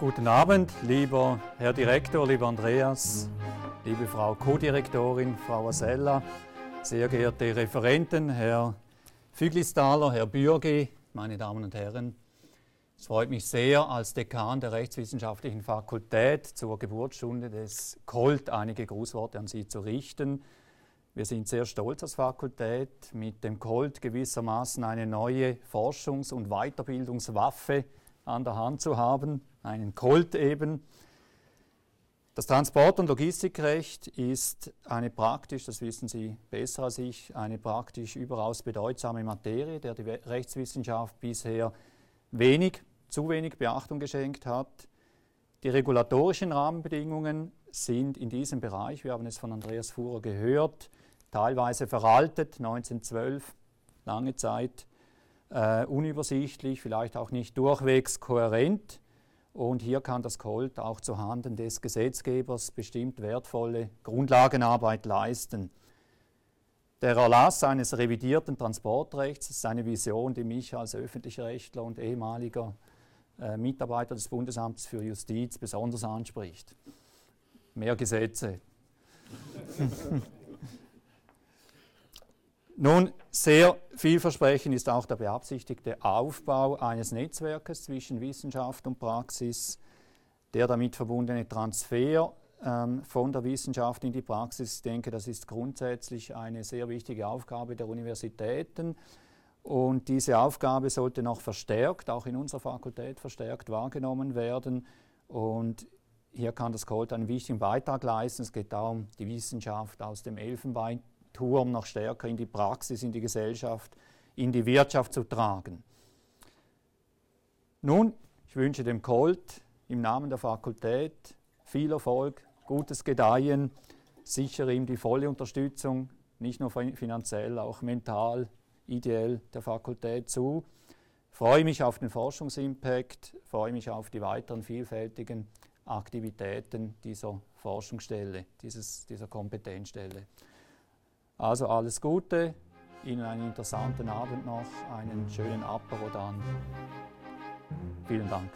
Guten Abend, lieber Herr Direktor, lieber Andreas, liebe Frau Co-Direktorin, Frau Asella, sehr geehrte Referenten, Herr Füglistaler, Herr Bürgi, meine Damen und Herren. Es freut mich sehr, als Dekan der Rechtswissenschaftlichen Fakultät zur Geburtsstunde des Colt einige Grußworte an Sie zu richten. Wir sind sehr stolz als Fakultät, mit dem Colt gewissermaßen eine neue Forschungs- und Weiterbildungswaffe an der Hand zu haben, einen Colt eben. Das Transport- und Logistikrecht ist eine praktisch, das wissen Sie besser als ich, eine praktisch überaus bedeutsame Materie, der die Rechtswissenschaft bisher wenig, zu wenig Beachtung geschenkt hat. Die regulatorischen Rahmenbedingungen sind in diesem Bereich, wir haben es von Andreas Fuhrer gehört, teilweise veraltet, 1912, lange Zeit, äh, unübersichtlich, vielleicht auch nicht durchwegs kohärent. Und hier kann das Colt auch zuhanden des Gesetzgebers bestimmt wertvolle Grundlagenarbeit leisten. Der Erlass eines revidierten Transportrechts ist eine Vision, die mich als öffentlicher Rechtler und ehemaliger äh, Mitarbeiter des Bundesamts für Justiz besonders anspricht. Mehr Gesetze. Nun, sehr vielversprechend ist auch der beabsichtigte Aufbau eines Netzwerkes zwischen Wissenschaft und Praxis, der damit verbundene Transfer ähm, von der Wissenschaft in die Praxis, ich denke, das ist grundsätzlich eine sehr wichtige Aufgabe der Universitäten. Und diese Aufgabe sollte noch verstärkt, auch in unserer Fakultät verstärkt wahrgenommen werden. Und hier kann das Colt einen wichtigen Beitrag leisten. Es geht darum, die Wissenschaft aus dem Elfenbeinturm noch stärker in die Praxis, in die Gesellschaft, in die Wirtschaft zu tragen. Nun, ich wünsche dem Colt im Namen der Fakultät viel Erfolg, gutes Gedeihen, sichere ihm die volle Unterstützung, nicht nur finanziell, auch mental, ideell der Fakultät zu. Freue mich auf den Forschungsimpact, freue mich auf die weiteren vielfältigen Aktivitäten dieser Forschungsstelle, dieses, dieser Kompetenzstelle. Also alles Gute, Ihnen einen interessanten Abend noch, einen schönen Apero dann. Vielen Dank.